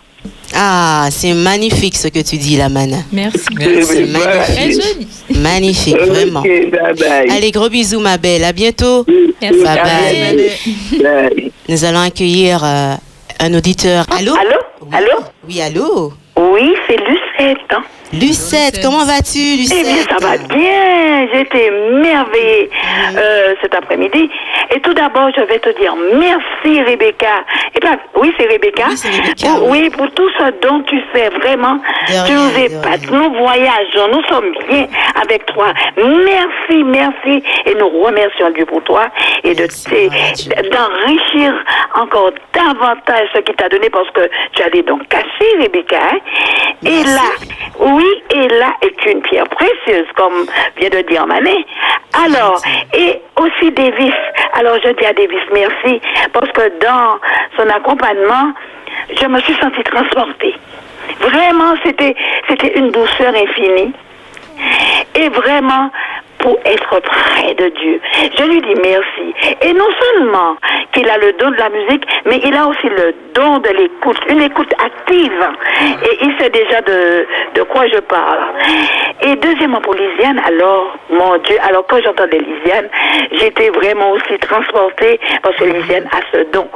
Ah, c'est magnifique ce que tu dis là, Manin. Merci. C'est voilà. Très magnifique. Magnifique, vraiment. Ok, bye bye. Allez, gros bisous, ma belle. À bientôt. Merci. Bye bye. Bye. Nous allons accueillir euh, un auditeur. Allô? Allô? Oui. Allô? Oui, allô? Oui, c'est Lucette. Lucette, comment vas-tu, Lucette Eh bien, ça va bien. J'ai été émerveillée euh, cet après-midi. Et tout d'abord, je vais te dire merci, Rebecca. Et ben, oui, c'est Rebecca. Pour- oui, pour tout ce dont tu fais, vraiment. tu nous épates, nous voyageons, nous sommes bien avec toi. Merci, merci. Et nous remercions Dieu pour toi et de t'es- d'enrichir encore davantage ce qu'il t'a donné parce que tu allais donc cacher, Rebecca. hein. Et là, oui, et là est une pierre précieuse, comme vient de dire Mané. Alors, et aussi Davis. Alors, je dis à Davis merci parce que dans son accompagnement, je me suis sentie transportée. Vraiment, c'était, c'était une douceur infinie. Et vraiment, pour être près de Dieu. Je lui dis merci. Et non seulement qu'il a le don de la musique, mais il a aussi le don de l'écoute, une écoute active. Et il sait déjà de, de quoi je parle. Et deuxièmement, pour Lisiane, alors, mon Dieu, alors quand j'entendais Lisiane, j'étais vraiment aussi transportée parce que Lisiane a ce don.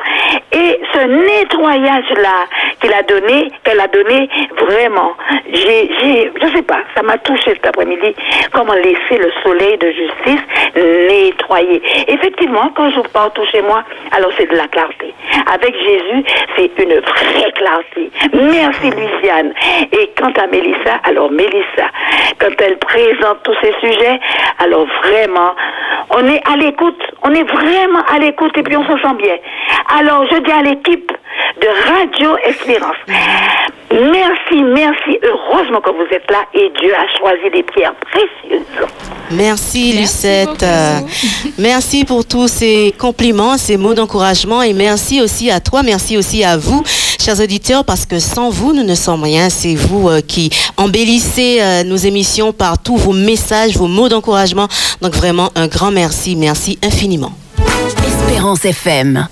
Et ce nettoyage-là qu'il a donné, qu'elle a donné, vraiment, j'ai, j'ai, je sais pas, ça m'a touché cet après-midi, comment laisser le soleil de justice nettoyer. Effectivement, quand je tout chez moi, alors c'est de la clarté. Avec Jésus, c'est une vraie clarté. Merci, Luciane. Et quant à Mélissa, alors Mélissa, quand elle présente tous ces sujets, alors vraiment, on est à l'écoute, on est vraiment à l'écoute et puis on se sent bien. Alors, je dis à l'équipe de Radio Espérance, merci, merci, heureusement que vous êtes là et Dieu a choisi des pierres précieuses. Merci, Lucette. Euh, Merci pour tous ces compliments, ces mots d'encouragement et merci aussi à toi, merci aussi à vous, chers auditeurs, parce que sans vous, nous ne sommes rien. C'est vous euh, qui embellissez euh, nos émissions par tous vos messages, vos mots d'encouragement. Donc vraiment, un grand merci, merci infiniment. Espérance FM.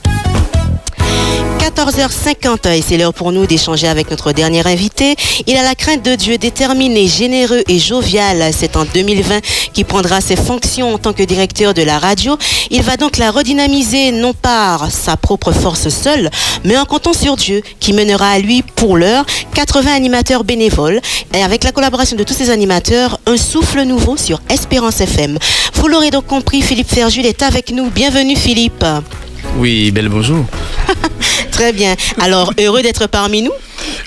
14h50 et c'est l'heure pour nous d'échanger avec notre dernier invité. Il a la crainte de Dieu, déterminé, généreux et jovial. C'est en 2020 qu'il prendra ses fonctions en tant que directeur de la radio. Il va donc la redynamiser non par sa propre force seule, mais en comptant sur Dieu qui mènera à lui pour l'heure 80 animateurs bénévoles et avec la collaboration de tous ces animateurs, un souffle nouveau sur Espérance FM. Vous l'aurez donc compris, Philippe Ferjul est avec nous. Bienvenue Philippe. Oui, belle bonjour. (laughs) Très bien. Alors, heureux d'être parmi nous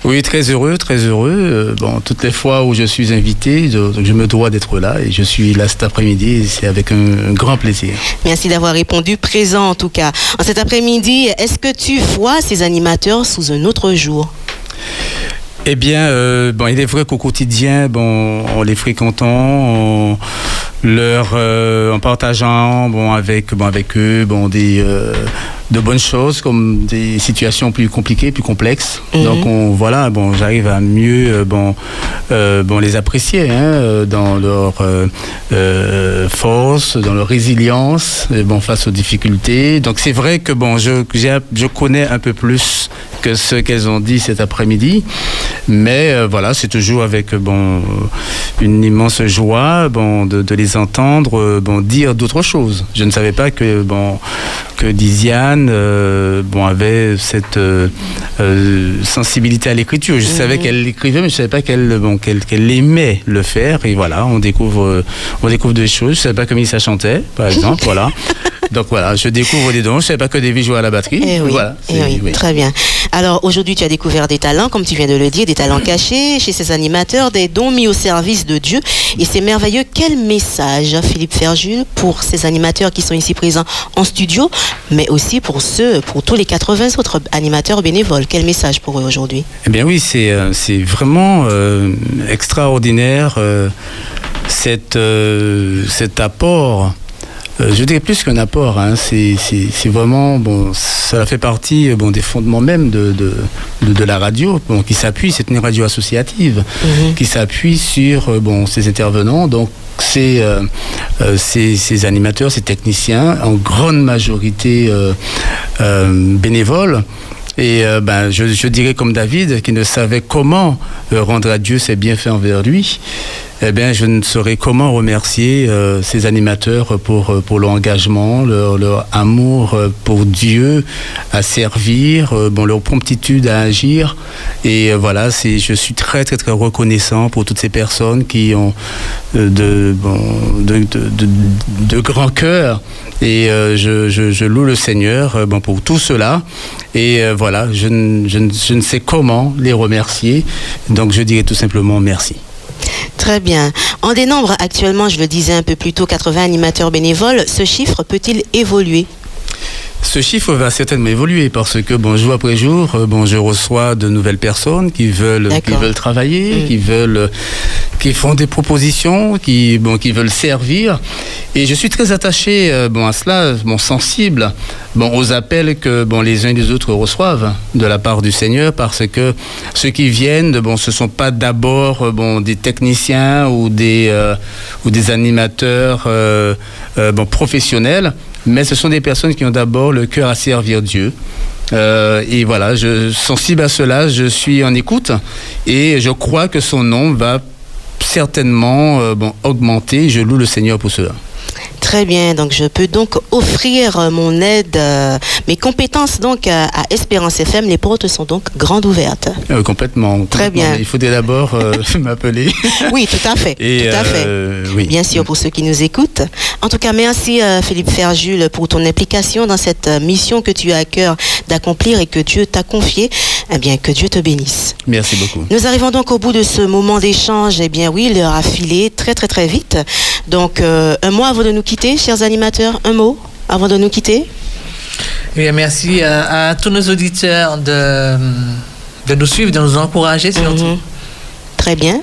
Oui, très heureux, très heureux. Euh, bon, toutes les fois où je suis invité, je, me dois d'être là et je suis là cet après-midi et c'est avec un, un grand plaisir. Merci d'avoir répondu présent en tout cas. En cet après-midi, est-ce que tu vois ces animateurs sous un autre jour? Eh bien, euh, bon, il est vrai qu'au quotidien, bon, en les fréquentant, en, leur, euh, en partageant, bon, avec, bon, avec eux, bon, des, euh, de bonnes choses comme des situations plus compliquées, plus complexes. Mhm. Donc, on, voilà, bon, j'arrive à mieux, euh, bon, euh, bon, les apprécier, hein, euh, dans leur euh, force, dans leur résilience, et bon, face aux difficultés. Donc, c'est vrai que, bon, je, connais un peu plus que ce qu'elles ont dit cet après-midi. Mais voilà, c'est toujours avec bon, une immense joie bon, de, de les entendre bon, dire d'autres choses. Je ne savais pas que, bon, que Diziane euh, bon, avait cette euh, euh, sensibilité à l'écriture. Je savais qu'elle l'écrivait, mais je ne savais pas qu'elle bon, aimait le faire. Et voilà, on découvre, on découvre des choses. Je ne savais pas comment ça chantait, par (laughs) exemple. voilà. Donc voilà, je découvre des dons. Je ne savais pas que David jouait à la batterie. Eh oui, Voilà, eh oui, oui. très bien. Alors aujourd'hui, tu as découvert des talents, comme tu viens de le dire, des talents cachés chez ces animateurs, des dons mis au service de Dieu. Et c'est merveilleux. Quel message, Philippe Ferjul, pour ces animateurs qui sont ici présents en studio, mais aussi pour ceux, pour tous les 80 autres animateurs bénévoles? Quel message pour eux aujourd'hui? Eh bien oui, c'est euh, vraiment euh, extraordinaire euh, cet apport. Euh, je dirais plus qu'un apport, hein, c'est vraiment, bon, ça fait partie euh, bon, des fondements même de, de, de, de la radio, bon, qui s'appuie, c'est une radio associative, qui s'appuie sur euh, bon, ces intervenants, donc ces, euh, ces, ces animateurs, ces techniciens, en grande majorité euh, euh, bénévoles. Et ben, je, je dirais comme David, qui ne savait comment rendre à Dieu ses bienfaits envers lui. Eh bien, je ne saurais comment remercier euh, ces animateurs pour, euh, pour leur engagement, leur, amour euh, pour Dieu, à servir, leur promptitude à agir. Et voilà, je suis très, très, très reconnaissant pour toutes ces personnes qui ont de, grands cœurs. Et je, loue le Seigneur pour tout cela. Et voilà, je ne sais comment les remercier. Donc, je dirais tout simplement merci. Très bien. En dénombre actuellement, je le disais un peu plus tôt, 80 animateurs bénévoles. Ce chiffre peut-il évoluer? Ce chiffre va certainement évoluer parce que bon, jour après jour, euh, bon, je reçois de nouvelles personnes qui veulent, qui veulent travailler, qui veulent, qui font des propositions, qui, bon, qui veulent servir. Et je suis très attaché, euh, bon, à cela, bon, sensible, bon, aux appels que, bon, les uns et les autres reçoivent de la part du Seigneur parce que ceux qui viennent, bon, ce sont pas d'abord, euh, bon, des techniciens ou des, euh, ou des animateurs, euh, bon, professionnels, mais ce sont des personnes qui ont d'abord le cœur à servir Dieu. Euh, et voilà, je, sensible à cela, je suis en écoute et je crois que son nom va certainement euh, bon, augmenter. Je loue le Seigneur pour cela. Très bien, donc je peux donc offrir euh, mon aide, euh, mes compétences donc à, à Espérance FM. Les portes sont donc grandes ouvertes. Euh, complètement. Très bien. Il faudrait d'abord euh, (laughs) m'appeler. Oui, tout à fait. Et, tout à fait. oui. Bien sûr, pour ceux qui nous écoutent. En tout cas, merci Philippe Ferjul pour ton implication dans cette mission que tu as à cœur d'accomplir et que Dieu t'a confiée. Eh bien, que Dieu te bénisse. Merci beaucoup. Nous arrivons donc au bout de ce moment d'échange. Eh bien oui, l'heure a filé très très très vite. Donc un mot avant de nous quitter, chers animateurs, un mot avant de nous quitter. Eh bien, merci à tous nos auditeurs de, de nous suivre, de nous encourager surtout. Très bien.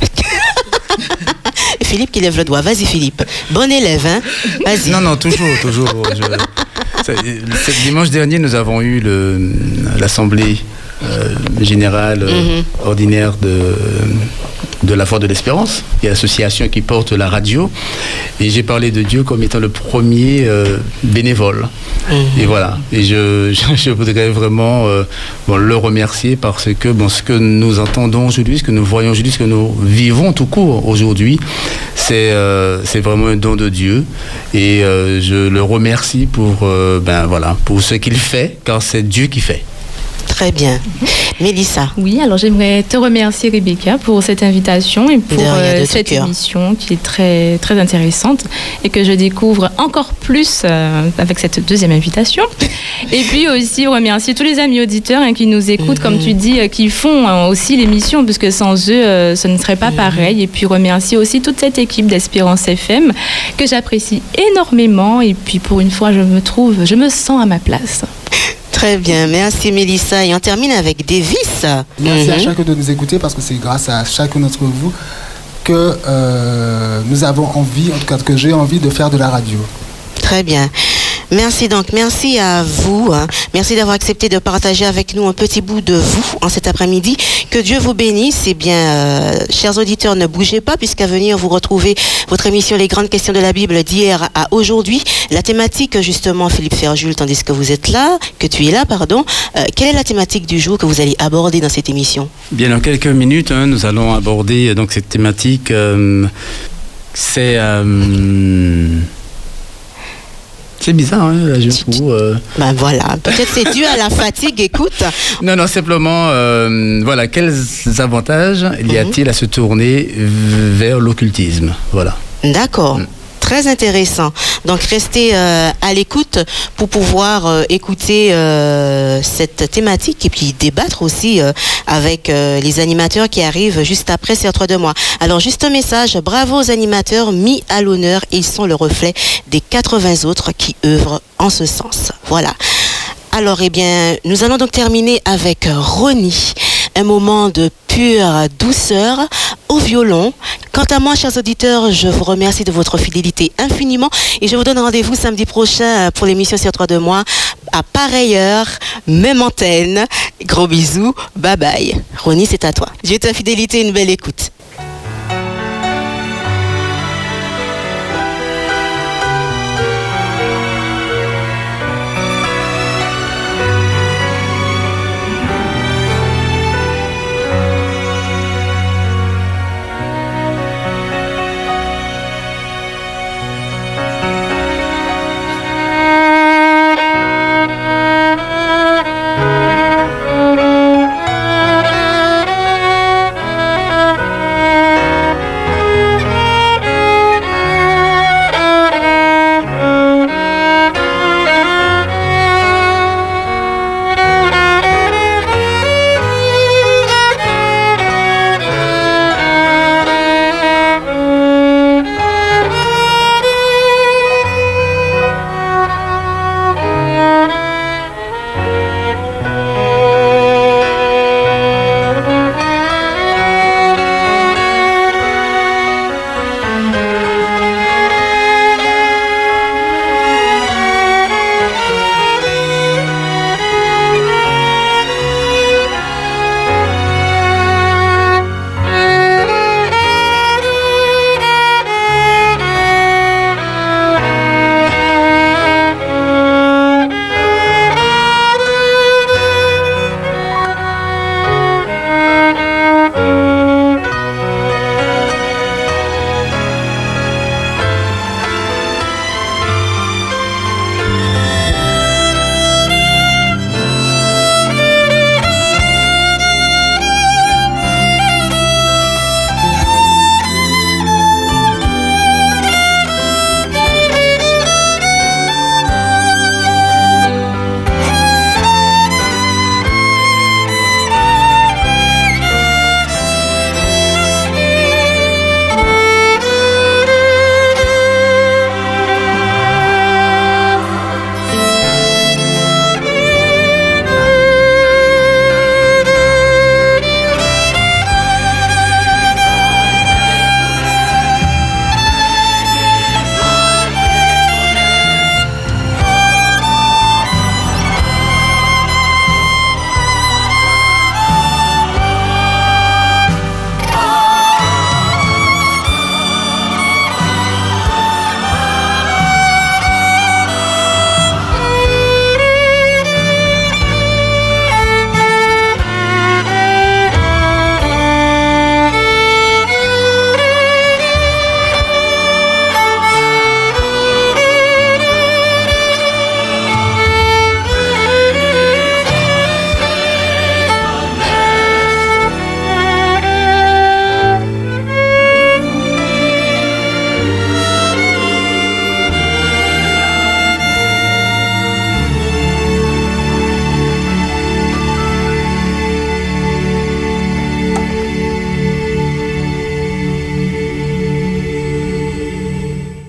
(laughs) Philippe qui lève le doigt. Vas-y Philippe. Bon élève, hein Vas-y. Non, non, toujours, toujours. Je- (laughs) dimanche dernier, nous avons eu le- l'assemblée générale euh, Mhm. ordinaire de, de la Foi de l'Espérance, qui est l'association qui porte la radio. Et j'ai parlé de Dieu comme étant le premier euh, bénévole. Et voilà. Et je, (laughs) je, je voudrais vraiment euh, bon, le remercier parce que bon, ce que nous entendons aujourd'hui, ce que nous voyons aujourd'hui, ce que nous vivons tout court aujourd'hui, c'est euh, vraiment un don de Dieu. Et je le remercie pour, ben, voilà, pour ce qu'il fait, car c'est Dieu qui fait. Très bien. Mélissa. Oui, alors j'aimerais te remercier Rebecca pour cette invitation et pour euh, cette émission qui est très très intéressante et que je découvre encore plus euh, avec cette deuxième invitation. (laughs) Et puis aussi remercier tous les amis auditeurs hein, qui nous écoutent, comme Mhm. tu dis, euh, qui font aussi l'émission, puisque sans eux, ce ne serait Mhm. pas pareil. Et puis remercier aussi toute cette équipe d'Espérance FM que j'apprécie énormément. Et puis pour une fois, je me trouve, je me sens à ma place. Très bien. Merci Mélissa. Et on termine avec Davis. Merci à Mhm. chacun de nous écouter parce que c'est grâce à chacun d'entre vous que euh, nous avons envie, en tout cas que j'ai envie de faire de la radio. Très bien. Merci donc, merci à vous. hein. Merci d'avoir accepté de partager avec nous un petit bout de vous en cet après-midi. Que Dieu vous bénisse. Eh bien, euh, chers auditeurs, ne bougez pas puisqu'à venir vous retrouvez votre émission Les grandes questions de la Bible d'hier à aujourd'hui. La thématique, justement, Philippe Ferjul, tandis que vous êtes là, que tu es là, pardon. euh, quelle est la thématique du jour que vous allez aborder dans cette émission? Bien, dans quelques minutes, hein, nous allons aborder euh, donc cette thématique. c'est c'est bizarre, hein, là, je trouve. euh. Ben voilà, peut-être c'est dû à la fatigue. Écoute. (laughs) Non, non, simplement, euh, voilà, quels avantages y a-t-il à se tourner vers l'occultisme? Voilà. D'accord. Très intéressant. Donc restez euh, à l'écoute pour pouvoir euh, écouter euh, cette thématique et puis débattre aussi avec les animateurs qui arrivent juste après ces trois de mois. Alors juste un message, bravo aux animateurs mis à l'honneur, ils sont le reflet des 80 autres qui œuvrent en ce sens. Voilà. Alors, eh bien, nous allons donc terminer avec Ronnie, un moment de pure douceur au violon. Quant à moi, chers auditeurs, je vous remercie de votre fidélité infiniment et je vous donne rendez-vous samedi prochain pour l'émission sur 3 de mois à pareille heure, même antenne. Gros bisous, bye bye. Ronnie, c'est à toi. Dieu ta fidélité, une belle écoute.